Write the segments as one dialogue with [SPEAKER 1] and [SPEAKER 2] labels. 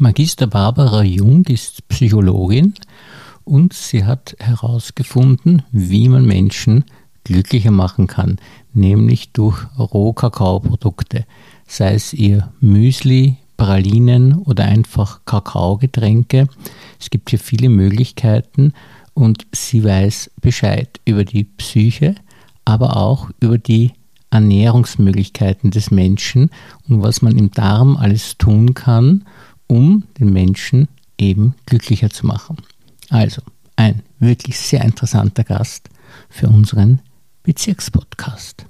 [SPEAKER 1] Magister Barbara Jung ist Psychologin und sie hat herausgefunden, wie man Menschen glücklicher machen kann, nämlich durch Rohkakaoprodukte, sei es ihr Müsli, Pralinen oder einfach Kakaogetränke. Es gibt hier viele Möglichkeiten und sie weiß Bescheid über die Psyche, aber auch über die Ernährungsmöglichkeiten des Menschen und was man im Darm alles tun kann, um den Menschen eben glücklicher zu machen. Also ein wirklich sehr interessanter Gast für unseren Bezirkspodcast.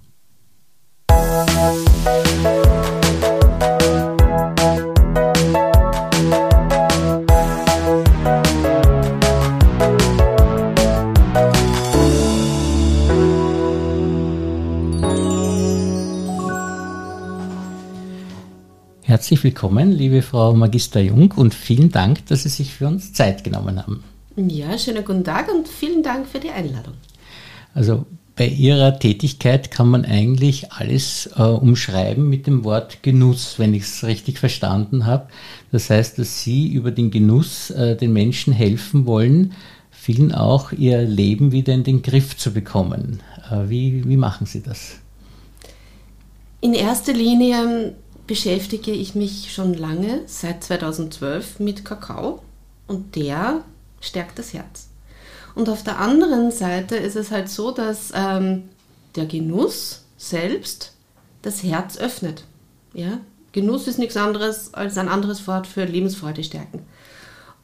[SPEAKER 1] Herzlich willkommen, liebe Frau Magister Jung, und vielen Dank, dass Sie sich für uns Zeit genommen haben.
[SPEAKER 2] Ja, schönen guten Tag und vielen Dank für die Einladung.
[SPEAKER 1] Also bei Ihrer Tätigkeit kann man eigentlich alles äh, umschreiben mit dem Wort Genuss, wenn ich es richtig verstanden habe. Das heißt, dass Sie über den Genuss äh, den Menschen helfen wollen, vielen auch ihr Leben wieder in den Griff zu bekommen. Äh, wie, wie machen Sie das?
[SPEAKER 2] In erster Linie beschäftige ich mich schon lange, seit 2012, mit Kakao und der stärkt das Herz. Und auf der anderen Seite ist es halt so, dass ähm, der Genuss selbst das Herz öffnet. Ja? Genuss ist nichts anderes als ein anderes Wort für Lebensfreude stärken.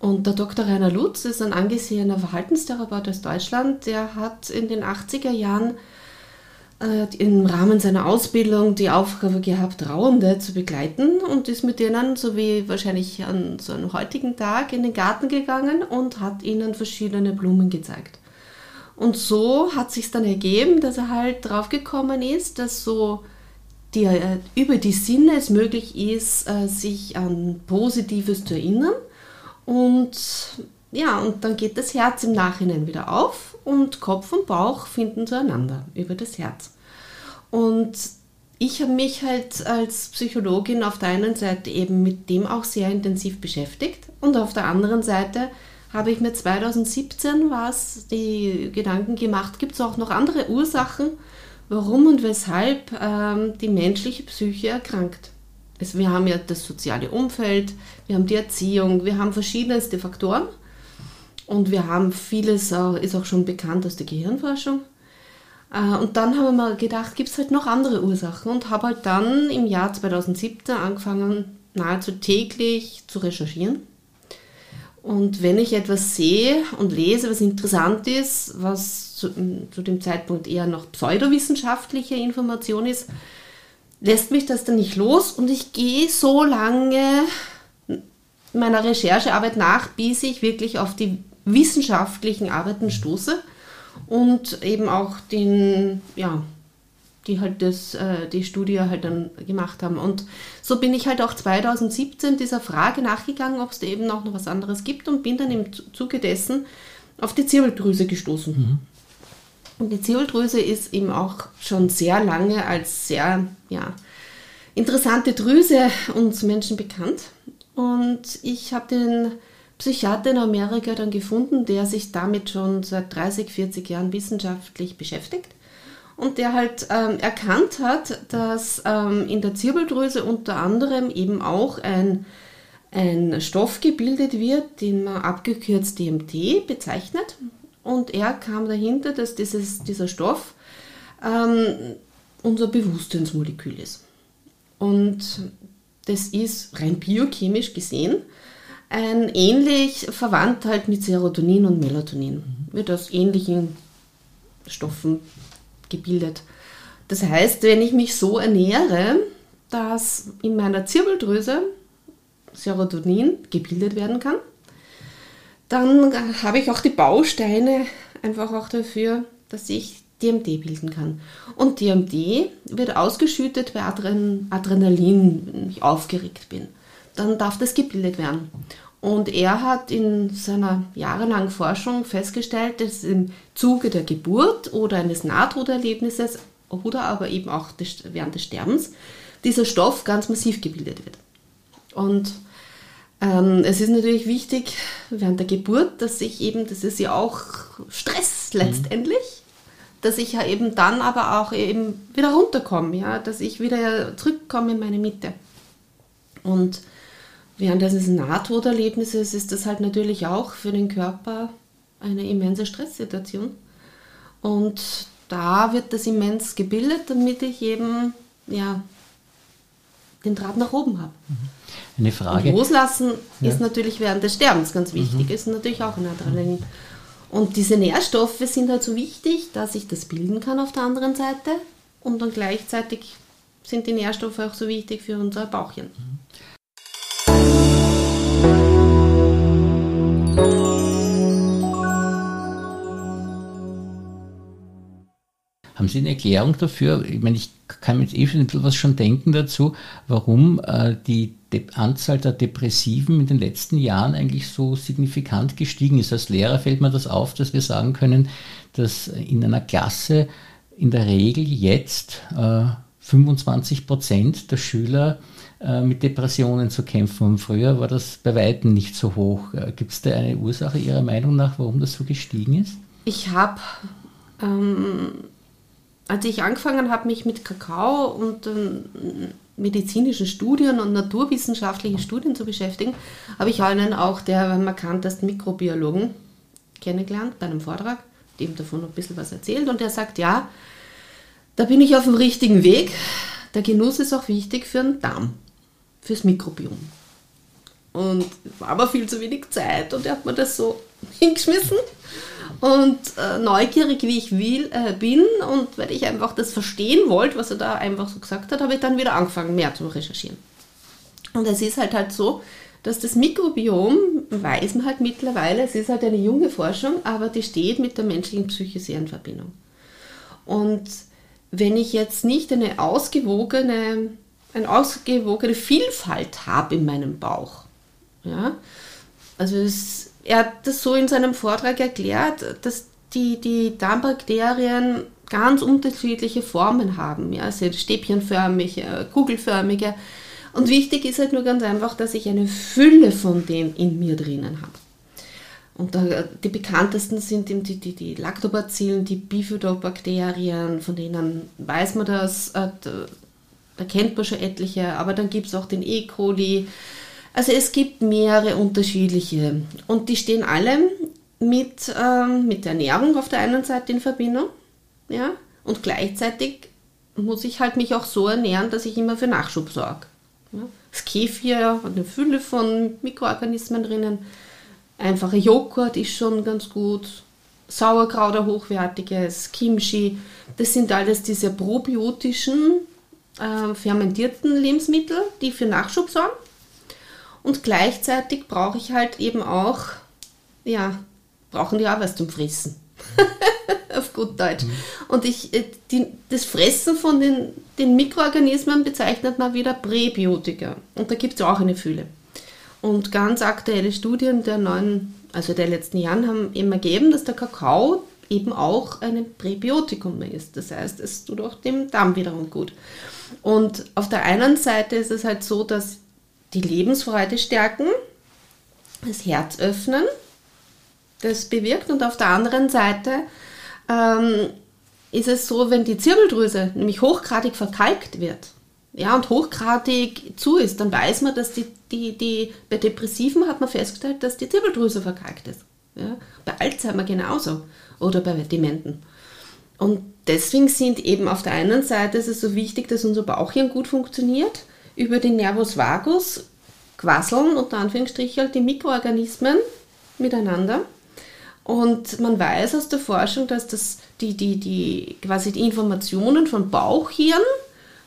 [SPEAKER 2] Und der Dr. Rainer Lutz ist ein angesehener Verhaltenstherapeut aus Deutschland, der hat in den 80er Jahren im Rahmen seiner Ausbildung die Aufgabe gehabt, Trauernde zu begleiten und ist mit denen, so wie wahrscheinlich an so einem heutigen Tag, in den Garten gegangen und hat ihnen verschiedene Blumen gezeigt. Und so hat sich dann ergeben, dass er halt draufgekommen ist, dass so die, äh, über die Sinne es möglich ist, äh, sich an Positives zu erinnern. Und ja, und dann geht das Herz im Nachhinein wieder auf und Kopf und Bauch finden zueinander über das Herz. Und ich habe mich halt als Psychologin auf der einen Seite eben mit dem auch sehr intensiv beschäftigt und auf der anderen Seite habe ich mir 2017 was die Gedanken gemacht, gibt es auch noch andere Ursachen, warum und weshalb ähm, die menschliche Psyche erkrankt. Es, wir haben ja das soziale Umfeld, wir haben die Erziehung, wir haben verschiedenste Faktoren und wir haben vieles, äh, ist auch schon bekannt aus der Gehirnforschung. Äh, und dann haben wir mal gedacht, gibt es halt noch andere Ursachen und habe halt dann im Jahr 2017 angefangen, nahezu täglich zu recherchieren. Und wenn ich etwas sehe und lese, was interessant ist, was zu, zu dem Zeitpunkt eher noch pseudowissenschaftliche Information ist, lässt mich das dann nicht los und ich gehe so lange meiner Recherchearbeit nach, bis ich wirklich auf die wissenschaftlichen Arbeiten stoße und eben auch den, ja, die halt das, äh, die Studie halt dann gemacht haben. Und so bin ich halt auch 2017 dieser Frage nachgegangen, ob es da eben auch noch was anderes gibt und bin dann im Zuge dessen auf die Zirbeldrüse gestoßen. Mhm. Und die Zirbeldrüse ist eben auch schon sehr lange als sehr ja, interessante Drüse uns Menschen bekannt. Und ich habe den Psychiater in Amerika dann gefunden, der sich damit schon seit 30, 40 Jahren wissenschaftlich beschäftigt und der halt ähm, erkannt hat, dass ähm, in der Zirbeldrüse unter anderem eben auch ein, ein Stoff gebildet wird, den man abgekürzt DMT bezeichnet. Und er kam dahinter, dass dieses, dieser Stoff ähm, unser Bewusstseinsmolekül ist. Und das ist rein biochemisch gesehen ein ähnlich verwandt halt mit Serotonin und Melatonin. Wird aus ähnlichen Stoffen gebildet. Das heißt, wenn ich mich so ernähre, dass in meiner Zirbeldrüse Serotonin gebildet werden kann, dann habe ich auch die Bausteine einfach auch dafür, dass ich DMT bilden kann. Und DMT wird ausgeschüttet bei Adrenalin, wenn ich aufgeregt bin dann darf das gebildet werden. Und er hat in seiner jahrelangen Forschung festgestellt, dass im Zuge der Geburt oder eines Nahtoderlebnisses oder aber eben auch während des Sterbens dieser Stoff ganz massiv gebildet wird. Und Ähm, es ist natürlich wichtig während der Geburt, dass ich eben, das ist ja auch Stress mhm. letztendlich, mhm. dass ich ja eben dann aber auch eben wieder runterkomme, ja, dass ich wieder zurückkomme in meine Mitte. Und während eines Nahtoderlebnisses ist das halt natürlich auch für den Körper eine immense Stresssituation. Und da wird das immens gebildet, damit ich eben ja, den Draht nach oben habe. Mhm.
[SPEAKER 1] Eine Frage.
[SPEAKER 2] Und loslassen ja. ist natürlich während des Sterbens ganz wichtig, mhm. ist natürlich auch ein Adrenalin. Und diese Nährstoffe sind halt so wichtig, dass ich das bilden kann auf der anderen Seite und dann gleichzeitig sind die Nährstoffe auch so wichtig für unser Bauchchen. Mhm.
[SPEAKER 1] Haben Sie eine Erklärung dafür? Ich meine, ich kann mir jetzt eh schon ein bisschen was schon denken dazu, warum äh, die De Anzahl der Depressiven in den letzten Jahren eigentlich so signifikant gestiegen ist. Als Lehrer fällt mir das auf, dass wir sagen können, dass in einer Klasse in der Regel jetzt äh, 25 Prozent der Schüler äh, mit Depressionen zu kämpfen. Und früher war das bei weitem nicht so hoch. Äh, Gibt es da eine Ursache Ihrer Meinung nach, warum das so gestiegen ist?
[SPEAKER 2] Ich habe ähm, als ich angefangen habe, mich mit Kakao und ähm, medizinischen Studien und naturwissenschaftlichen Studien zu beschäftigen, habe ich einen auch der markantesten Mikrobiologen kennengelernt bei einem Vortrag, dem davon ein bisschen was erzählt und der sagt, ja, da bin ich auf dem richtigen Weg. Der Genuss ist auch wichtig für den Darm, fürs Mikrobiom. Und war aber viel zu wenig Zeit und er hat mir das so hingeschmissen. Und äh, neugierig wie ich will, äh, bin und weil ich einfach das verstehen wollte, was er da einfach so gesagt hat, habe ich dann wieder angefangen, mehr zu recherchieren. Und es ist halt halt so, dass das Mikrobiom, weiß man halt mittlerweile, es ist halt eine junge Forschung, aber die steht mit der menschlichen Psyche sehr in Verbindung. Und wenn ich jetzt nicht eine ausgewogene, eine ausgewogene Vielfalt habe in meinem Bauch, ja, also es er hat das so in seinem Vortrag erklärt, dass die, die Darmbakterien ganz unterschiedliche Formen haben. Ja, also stäbchenförmige, kugelförmige. Und wichtig ist halt nur ganz einfach, dass ich eine Fülle von denen in mir drinnen habe. Und da, die bekanntesten sind die, die, die Lactobacillen, die Bifidobakterien, von denen weiß man das, äh, da kennt man schon etliche, aber dann gibt es auch den E. coli, also es gibt mehrere unterschiedliche und die stehen alle mit, ähm, mit der Ernährung auf der einen Seite in Verbindung, ja, und gleichzeitig muss ich halt mich auch so ernähren, dass ich immer für Nachschub sorge. Ja. Das Kefir hat eine Fülle von Mikroorganismen drinnen. Einfacher Joghurt ist schon ganz gut. Sauerkraut, ein hochwertiges, Kimchi. Das sind alles diese probiotischen, äh, fermentierten Lebensmittel, die für Nachschub sorgen. Und gleichzeitig brauche ich halt eben auch, ja, brauchen die auch was zum Fressen. Auf gut Deutsch. Mhm. Und ich, äh, die, das Fressen von den, den Mikroorganismen bezeichnet man wieder Präbiotika. Und da gibt es auch eine Fülle. Und ganz aktuelle Studien der neuen, also der letzten Jahren haben eben ergeben, dass der Kakao eben auch ein Präbiotikum ist. Das heißt, es tut auch dem Darm wiederum gut. Und auf der einen Seite ist es halt so, dass die Lebensfreude stärken, das Herz öffnen, das bewirkt. Und auf der anderen Seite ähm, ist es so, wenn die Zirbeldrüse nämlich hochgradig verkalkt wird, ja, und hochgradig zu ist, dann weiß man, dass die, die, die, bei Depressiven hat man festgestellt, dass die Zirbeldrüse verkalkt ist. Ja, bei Alzheimer genauso oder bei Dementen. Und deswegen sind eben auf der einen Seite ist es so wichtig, dass unser Bauchhirn gut funktioniert über den Nervus vagus quasseln unter Anführungsstrichen die Mikroorganismen miteinander. Und man weiß aus der Forschung, dass das die, die, die, quasi die Informationen von Bauchhirn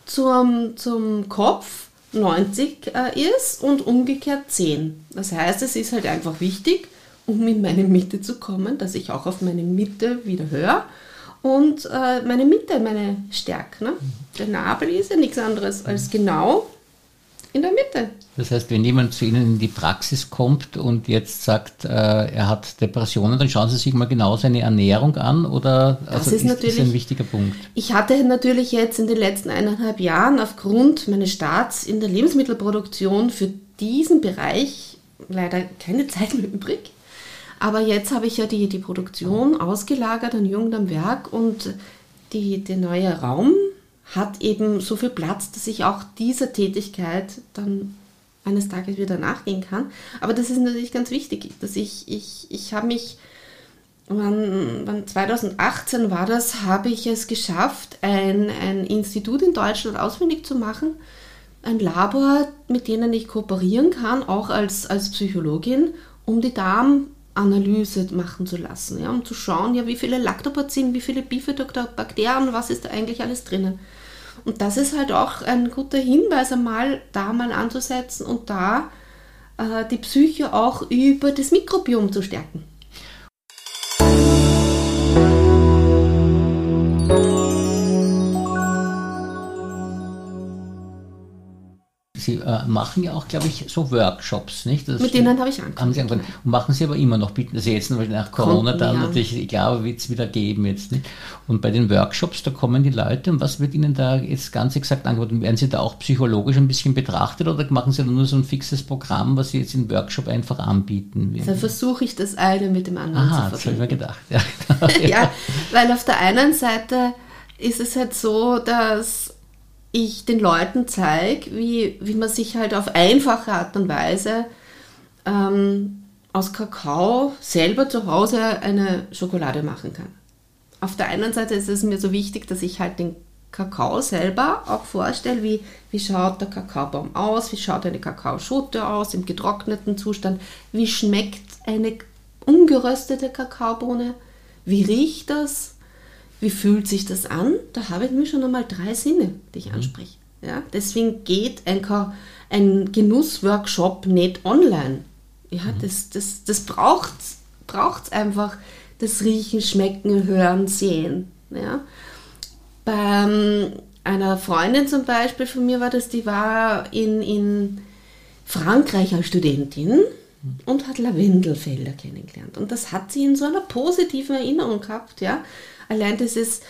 [SPEAKER 2] zum, zum Kopf 90 äh, ist und umgekehrt 10. Das heißt, es ist halt einfach wichtig, um in meine Mitte zu kommen, dass ich auch auf meine Mitte wieder höre und äh, meine Mitte, meine Stärke. Ne? Der Nabel ist ja nichts anderes als genau in der Mitte.
[SPEAKER 1] Das heißt, wenn jemand zu Ihnen in die Praxis kommt und jetzt sagt, äh, er hat Depressionen, dann schauen Sie sich mal genau seine Ernährung an oder
[SPEAKER 2] das also ist, ist natürlich,
[SPEAKER 1] ein wichtiger Punkt.
[SPEAKER 2] Ich hatte natürlich jetzt in den letzten eineinhalb Jahren aufgrund meines Starts in der Lebensmittelproduktion für diesen Bereich leider keine Zeit mehr übrig. Aber jetzt habe ich ja die, die Produktion ausgelagert an Jugend am Werk und die, der neue Raum hat eben so viel Platz, dass ich auch dieser Tätigkeit dann eines Tages wieder nachgehen kann. Aber das ist natürlich ganz wichtig, dass ich, ich, ich habe mich, wann, wann 2018 war das, habe ich es geschafft, ein, ein Institut in Deutschland ausfindig zu machen, ein Labor, mit denen ich kooperieren kann, auch als, als Psychologin, um die Darmanalyse machen zu lassen, ja, um zu schauen, ja, wie viele Lactobacillen, wie viele Bifidobakterien, was ist da eigentlich alles drinnen. Und das ist halt auch ein guter Hinweis, einmal da mal anzusetzen und da äh, die Psyche auch über das Mikrobiom zu stärken.
[SPEAKER 1] Sie äh, machen ja auch, glaube ich, so Workshops, nicht?
[SPEAKER 2] Das Mit denen habe ich angefangen. Haben Sie
[SPEAKER 1] angefangen. Und machen Sie aber immer noch, bieten also jetzt nach Corona Konnten, dann ja. natürlich, ich glaube, wird es wieder geben jetzt, nicht? Und bei den Workshops, da kommen die Leute und was wird Ihnen da jetzt ganz exakt angeboten? Werden Sie da auch psychologisch ein bisschen betrachtet oder machen Sie da nur so ein fixes Programm, was Sie jetzt im Workshop einfach anbieten?
[SPEAKER 2] Dann versuche ich das eine mit dem anderen
[SPEAKER 1] Aha, zu verbinden. das habe ich mir
[SPEAKER 2] gedacht. Ja, ja, weil auf der einen Seite ist es halt so, dass ich den Leuten zeige, wie, wie man sich halt auf einfache Art und Weise ähm, aus Kakao selber zu Hause eine Schokolade machen kann. Auf der einen Seite ist es mir so wichtig, dass ich halt den Kakao selber auch vorstelle, wie, wie schaut der Kakaobaum aus, wie schaut eine Kakaoschote aus im getrockneten Zustand, wie schmeckt eine ungeröstete Kakaobohne, wie riecht das, wie fühlt sich das an? Da habe ich mir schon einmal drei Sinne, die ich mhm. anspreche. Ja? Deswegen geht ein, ein Genussworkshop nicht online. Ja, mhm. das, das, das braucht es einfach, das Riechen, Schmecken, Hören, Sehen. Ja? Bei einer Freundin zum Beispiel von mir war das, die war in, in Frankreich als Studentin mhm. und hat Lavendelfelder kennengelernt. Und das hat sie in so einer positiven Erinnerung gehabt, ja allein dieses,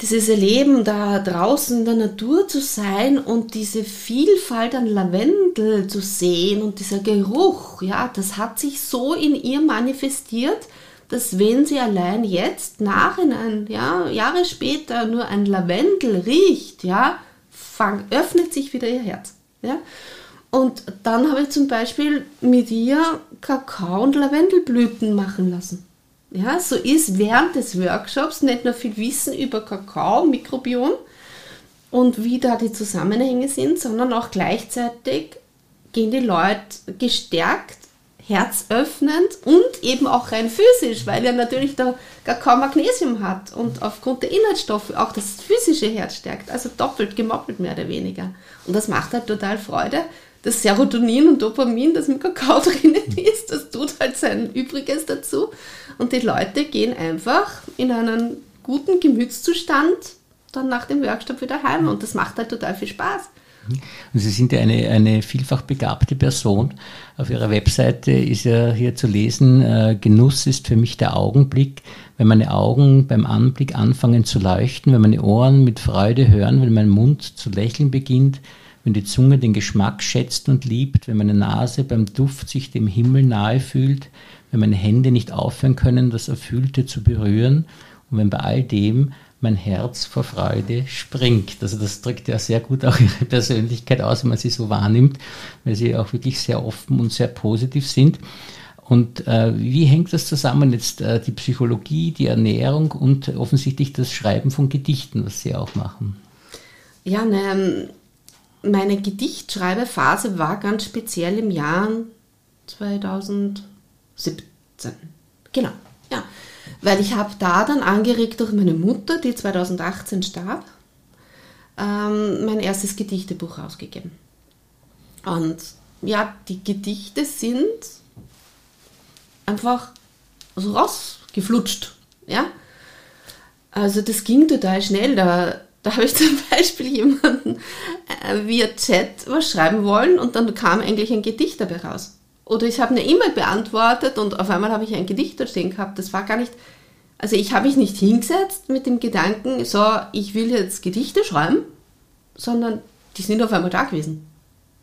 [SPEAKER 2] dieses Erleben, da draußen in der Natur zu sein und diese Vielfalt an Lavendel zu sehen und dieser Geruch, ja, das hat sich so in ihr manifestiert, dass wenn sie allein jetzt nachhinein, ja, Jahre später nur ein Lavendel riecht, ja, fang, öffnet sich wieder ihr Herz, ja. Und dann habe ich zum Beispiel mit ihr Kakao und Lavendelblüten machen lassen. Ja, so ist während des Workshops nicht nur viel Wissen über Kakao, Mikrobiom und wie da die Zusammenhänge sind, sondern auch gleichzeitig gehen die Leute gestärkt, herzöffnend und eben auch rein physisch, weil ja natürlich der Kakao Magnesium hat und aufgrund der Inhaltsstoffe auch das physische Herz stärkt, also doppelt gemoppelt mehr oder weniger. Und das macht halt total Freude, das Serotonin und Dopamin, das im Kakao drinnen ist, das tut halt sein Übriges dazu. Und die Leute gehen einfach in einen guten Gemütszustand dann nach dem Workshop wieder heim und das macht halt total viel Spaß.
[SPEAKER 1] Und Sie sind ja eine, eine vielfach begabte Person. Auf Ihrer Webseite ist ja hier zu lesen, äh, Genuss ist für mich der Augenblick, wenn meine Augen beim Anblick anfangen zu leuchten, wenn meine Ohren mit Freude hören, wenn mein Mund zu lächeln beginnt, wenn die Zunge den Geschmack schätzt und liebt, wenn meine Nase beim Duft sich dem Himmel nahe fühlt, wenn meine Hände nicht aufhören können, das Erfüllte zu berühren und wenn bei all dem mein Herz vor Freude springt. Also das drückt ja sehr gut auch ihre Persönlichkeit aus, wenn man sie so wahrnimmt, weil sie auch wirklich sehr offen und sehr positiv sind. Und äh, wie hängt das zusammen jetzt, äh, die Psychologie, die Ernährung und offensichtlich das Schreiben von Gedichten, was Sie auch machen?
[SPEAKER 2] Ja, ne, meine Gedichtschreibephase war ganz speziell im Jahr 2017. Genau, ja. Weil ich habe da dann angeregt durch meine Mutter, die 2018 starb, ähm, mein erstes Gedichtebuch rausgegeben. Und ja, die Gedichte sind einfach so rausgeflutscht. Ja? Also das ging total schnell. Da da habe ich zum Beispiel jemanden äh, via Chat was schreiben wollen und dann kam eigentlich ein Gedicht dabei raus. Oder ich habe eine E-Mail beantwortet und auf einmal habe ich ein Gedicht da stehen gehabt. Das war gar nicht, also ich habe mich nicht hingesetzt mit dem Gedanken, so, ich will jetzt Gedichte schreiben, sondern die sind auf einmal da gewesen.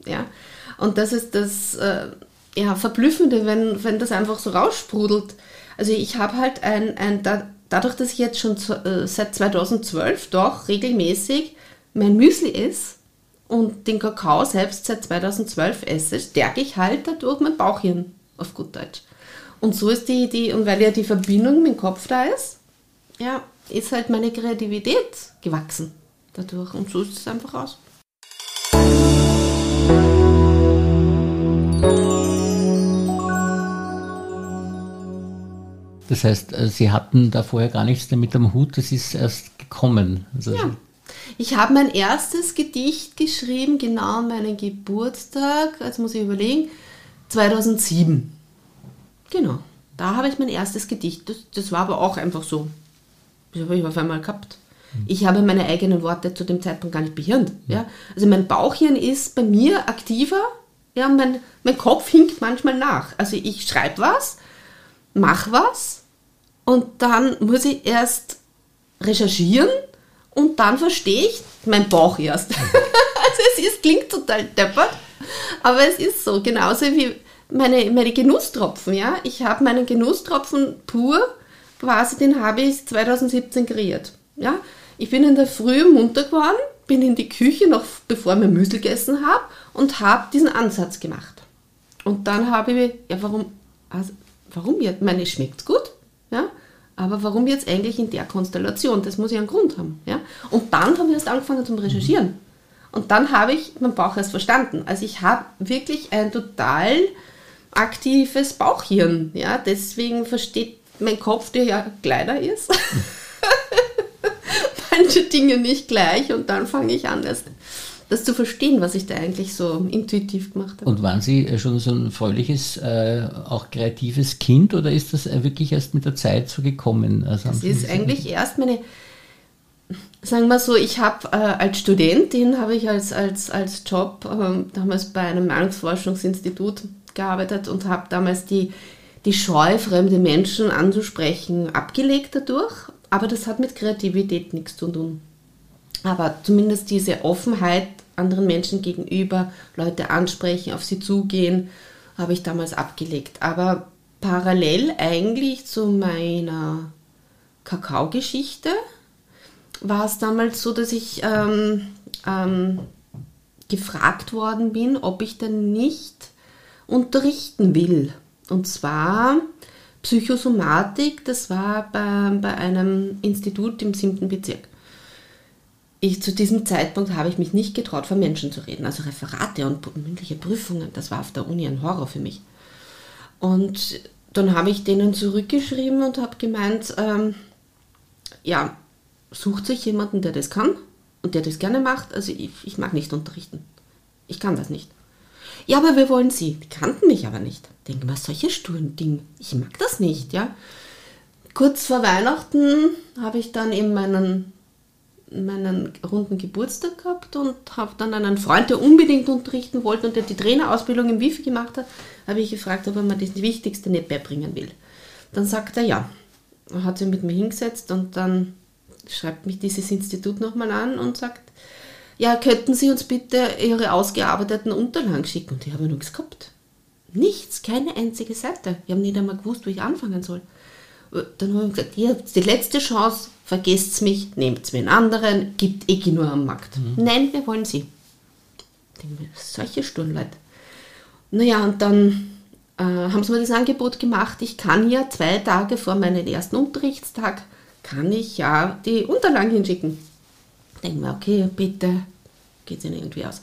[SPEAKER 2] Ja. Und das ist das, äh, ja, Verblüffende, wenn, wenn das einfach so raussprudelt. Also ich habe halt ein, ein dadurch, dass ich jetzt schon äh, seit 2012 doch regelmäßig mein Müsli esse und den Kakao selbst seit 2012 esse, stärke ich halt dadurch mein Bauchhirn, auf gut Deutsch. Und so ist die Idee, und weil ja die Verbindung mit dem Kopf da ist, ja, ist halt meine Kreativität gewachsen dadurch. Und so ist es einfach aus.
[SPEAKER 1] Das heißt, äh, Sie hatten da vorher gar nichts damit am Hut, das ist erst gekommen.
[SPEAKER 2] Also ja. Ich habe mein erstes Gedicht geschrieben, genau an meinen Geburtstag, jetzt muss ich überlegen, 2007. Genau, da habe ich mein erstes Gedicht. Das, das war aber auch einfach so. Das habe ich auf einmal gehabt. Mhm. Ich habe meine eigenen Worte zu dem Zeitpunkt gar nicht behirnt. Ja? Also mein Bauchhirn ist bei mir aktiver, ja, mein, mein Kopf hinkt manchmal nach. Also ich schreibe was, mache was und dann muss ich erst recherchieren und dann verstehe ich meinen Bauch erst. also es ist, klingt total deppert, aber es ist so, genauso wie meine, meine Genusstropfen, ja. Ich habe meinen Genusstropfen pur, quasi den habe ich 2017 kreiert, ja. Ich bin in der Früh munter geworden, bin in die Küche, noch bevor ich Müsli gegessen habe, und habe diesen Ansatz gemacht. Und dann habe ich, ja, warum, also, warum jetzt? Meine, schmeckt gut, ja. Aber warum jetzt eigentlich in der Konstellation? Das muss ja einen Grund haben. Ja? Und dann habe ich erst angefangen zu recherchieren. Und dann habe ich meinen Bauch erst verstanden. Also ich habe wirklich ein total aktives Bauchhirn. Ja? Deswegen versteht mein Kopf, der ja kleiner ist, manche Dinge nicht gleich. Und dann fange ich an, erst das zu verstehen, was ich da eigentlich so intuitiv gemacht habe.
[SPEAKER 1] Und waren Sie äh, schon so ein fröhliches, äh, auch kreatives Kind oder ist das äh, wirklich erst mit der Zeit so gekommen?
[SPEAKER 2] Also das ist eigentlich erst meine, sagen wir so, ich habe äh, als Studentin, habe ich als, als, als Job äh, damals bei einem Meinungsforschungsinstitut gearbeitet und habe damals die, die Scheu, fremde Menschen anzusprechen, abgelegt dadurch. Aber das hat mit Kreativität nichts zu tun. Aber zumindest diese Offenheit anderen Menschen gegenüber, Leute ansprechen, auf sie zugehen, habe ich damals abgelegt. Aber parallel eigentlich zu meiner Kakao-Geschichte war es damals so, dass ich ähm, ähm, gefragt worden bin, ob ich denn nicht unterrichten will. Und zwar Psychosomatik, das war bei, bei einem Institut im siebten Bezirk ich, zu diesem Zeitpunkt habe ich mich nicht getraut, vor Menschen zu reden. Also Referate und mündliche Prüfungen, das war auf der Uni ein Horror für mich. Und dann habe ich denen zurückgeschrieben und habe gemeint, ähm, ja, sucht sich jemanden, der das kann und der das gerne macht. Also ich, ich mag nicht unterrichten. Ich kann das nicht. Ja, aber wir wollen sie. Die kannten mich aber nicht. Denken wir, solche sturen Dinge. Ich mag das nicht, ja. Kurz vor Weihnachten habe ich dann eben meinen meinen runden Geburtstag gehabt und habe dann einen Freund, der unbedingt unterrichten wollte und der die Trainerausbildung im Wifi gemacht hat, habe ich gefragt, ob er mir das Wichtigste nicht beibringen will. Dann sagt er ja. Er hat sich mit mir hingesetzt und dann schreibt mich dieses Institut nochmal an und sagt, ja, könnten Sie uns bitte Ihre ausgearbeiteten Unterlagen schicken? Und ich habe nichts gehabt. Nichts, keine einzige Seite. Ich habe nicht einmal gewusst, wo ich anfangen soll. Dann habe ich gesagt, ihr habt die letzte Chance, vergesst mich, nehmt mir einen anderen, gibt eh nur am Markt. Mhm. Nein, wir wollen sie. Denke solche Stundenleute. Naja, und dann äh, haben sie mir das Angebot gemacht, ich kann ja zwei Tage vor meinem ersten Unterrichtstag, kann ich ja die Unterlagen hinschicken. Denke mir, okay, bitte, geht es ihnen irgendwie aus.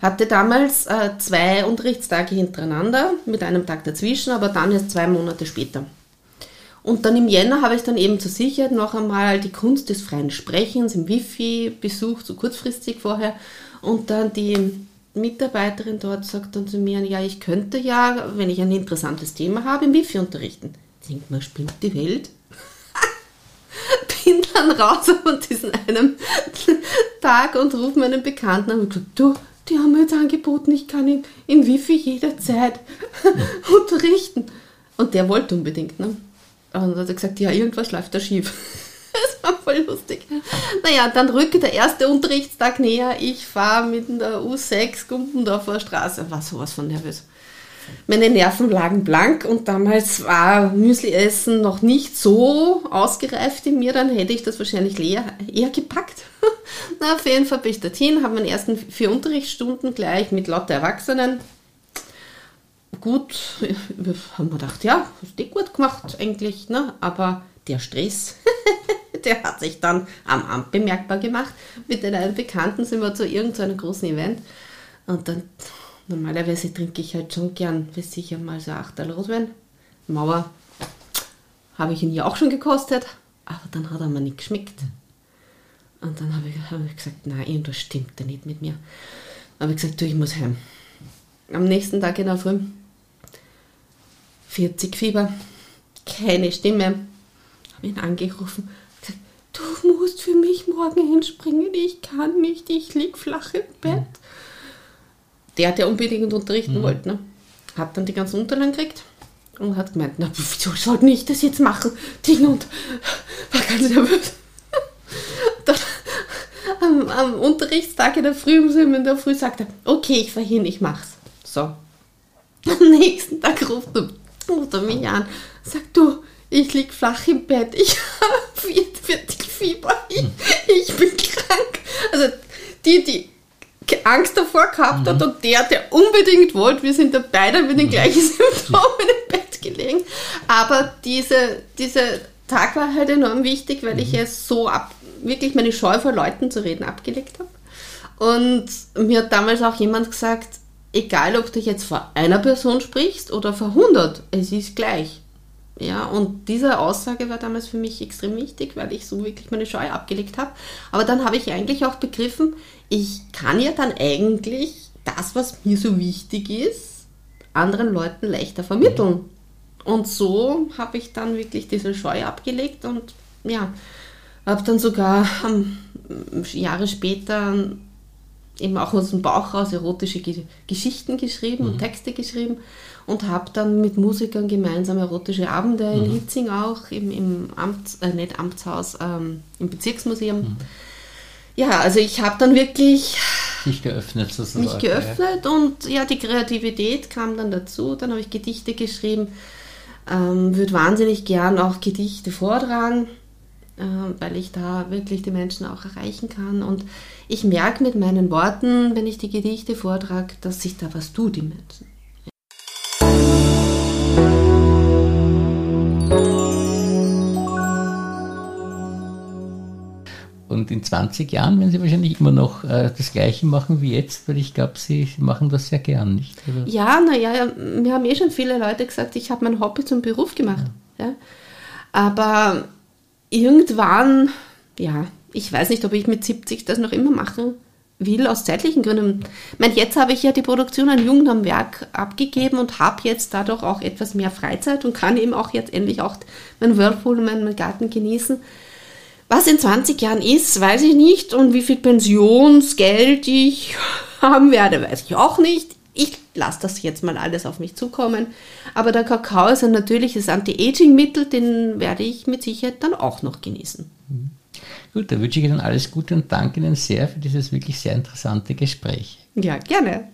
[SPEAKER 2] Hatte damals äh, zwei Unterrichtstage hintereinander, mit einem Tag dazwischen, aber dann erst zwei Monate später. Und dann im Jänner habe ich dann eben zur Sicherheit noch einmal die Kunst des freien Sprechens im Wifi besucht, so kurzfristig vorher. Und dann die Mitarbeiterin dort sagt dann zu mir, ja, ich könnte ja, wenn ich ein interessantes Thema habe, im Wifi unterrichten. Denkt man, spinnt die Welt? Bin dann raus an diesem einen Tag und rufe meinen Bekannten an und gesagt, du, die haben mir jetzt angeboten, ich kann in, in Wifi jederzeit unterrichten. Und der wollte unbedingt, ne? Und dann hat er gesagt, ja, irgendwas läuft da schief. das war voll lustig. Naja, dann rückte der erste Unterrichtstag näher. Ich fahre mit der U6 Gumpendorfer Straße. War sowas von nervös. meine Nerven lagen blank und damals war Müsli-Essen noch nicht so ausgereift in mir, dann hätte ich das wahrscheinlich eher, eher gepackt. Na, auf jeden Fall bin ich dorthin, habe meine ersten vier Unterrichtsstunden gleich mit lauter Erwachsenen. Gut, haben wir gedacht, ja, hast du gut gemacht eigentlich, ne? aber der Stress, der hat sich dann am Amt bemerkbar gemacht. Mit den einen Bekannten sind wir zu irgendeinem großen Event und dann Normalerweise trinke ich halt schon gern, bis sicher mal so Achterl Rotwein. Mauer habe ich ihn ja auch schon gekostet, aber dann hat er mir nicht geschmeckt. Und dann habe ich, hab ich gesagt, nein, irgendwas stimmt da nicht mit mir. Dann habe ich gesagt, du, ich muss heim. Am nächsten Tag in der Früh 40 Fieber, keine Stimme. Habe ihn angerufen, gesagt, du musst für mich morgen hinspringen, ich kann nicht, ich lieg flach im Bett der, der unbedingt unterrichten mhm. wollte, ne? hat dann die ganzen Unterlagen gekriegt und hat gemeint, na, wieso sollte ich das jetzt machen? Ding und war ganz nervös. dann am, am, Unterrichtstag in der Früh, um in der Früh sagt er, okay, ich fahr hin, ich mach's. So. Am nächsten Tag ruft er, er mich an, sagt du, ich lieg flach im Bett, ich habe 44 Fieber, ich, ich bin krank. Also die, die Angst davor gehabt mhm. hat und der, der unbedingt wollte, wir sind da beide mit den mhm. gleichen Symptomen im Bett gelegen. Aber diese, dieser Tag war halt enorm wichtig, weil mhm. ich es so ab, wirklich meine Scheu vor Leuten zu reden abgelegt habe. Und mir hat damals auch jemand gesagt, egal ob du jetzt vor einer Person sprichst oder vor 100, es ist gleich. Ja, und diese Aussage war damals für mich extrem wichtig, weil ich so wirklich meine Scheu abgelegt habe. Aber dann habe ich eigentlich auch begriffen, ich kann ja dann eigentlich das, was mir so wichtig ist, anderen Leuten leichter vermitteln. Und so habe ich dann wirklich diese Scheu abgelegt und ja, habe dann sogar ähm, Jahre später eben auch aus dem Bauch raus erotische Geschichten geschrieben mhm. und Texte geschrieben und habe dann mit Musikern gemeinsam erotische Abende mhm. in Hitzing auch im, im Amts, äh, nicht Amtshaus, ähm, im Bezirksmuseum. Mhm. Ja, also ich habe dann wirklich
[SPEAKER 1] mich geöffnet sozusagen.
[SPEAKER 2] Mich geöffnet und ja, die Kreativität kam dann dazu. Dann habe ich Gedichte geschrieben, ähm, würde wahnsinnig gern auch Gedichte vortragen, weil ich da wirklich die Menschen auch erreichen kann. Und ich merke mit meinen Worten, wenn ich die Gedichte vortrage, dass sich da was tut im Menschen.
[SPEAKER 1] Und in 20 Jahren werden Sie wahrscheinlich immer noch äh, das Gleiche machen wie jetzt, weil ich glaube, Sie machen das sehr gern, nicht?
[SPEAKER 2] Oder? Ja, naja, mir haben eh schon viele Leute gesagt, ich habe mein Hobby zum Beruf gemacht. Ja. ja. Aber irgendwann, ja, ich weiß nicht, ob ich mit 70 das noch immer machen will, aus zeitlichen Gründen. Ich meine, jetzt habe ich ja die Produktion an Jugend am Werk abgegeben und habe jetzt dadurch auch etwas mehr Freizeit und kann eben auch jetzt endlich auch meinen Whirlpool und meinen Garten genießen. Was in 20 Jahren ist, weiß ich nicht. Und wie viel Pensionsgeld ich haben werde, weiß ich auch nicht. Lasse das jetzt mal alles auf mich zukommen. Aber der Kakao ist ein natürliches Anti-Aging-Mittel, den werde ich mit Sicherheit dann auch noch genießen. Mhm.
[SPEAKER 1] Gut, da wünsche ich Ihnen alles Gute und danke Ihnen sehr für dieses wirklich sehr interessante Gespräch.
[SPEAKER 2] Ja, gerne.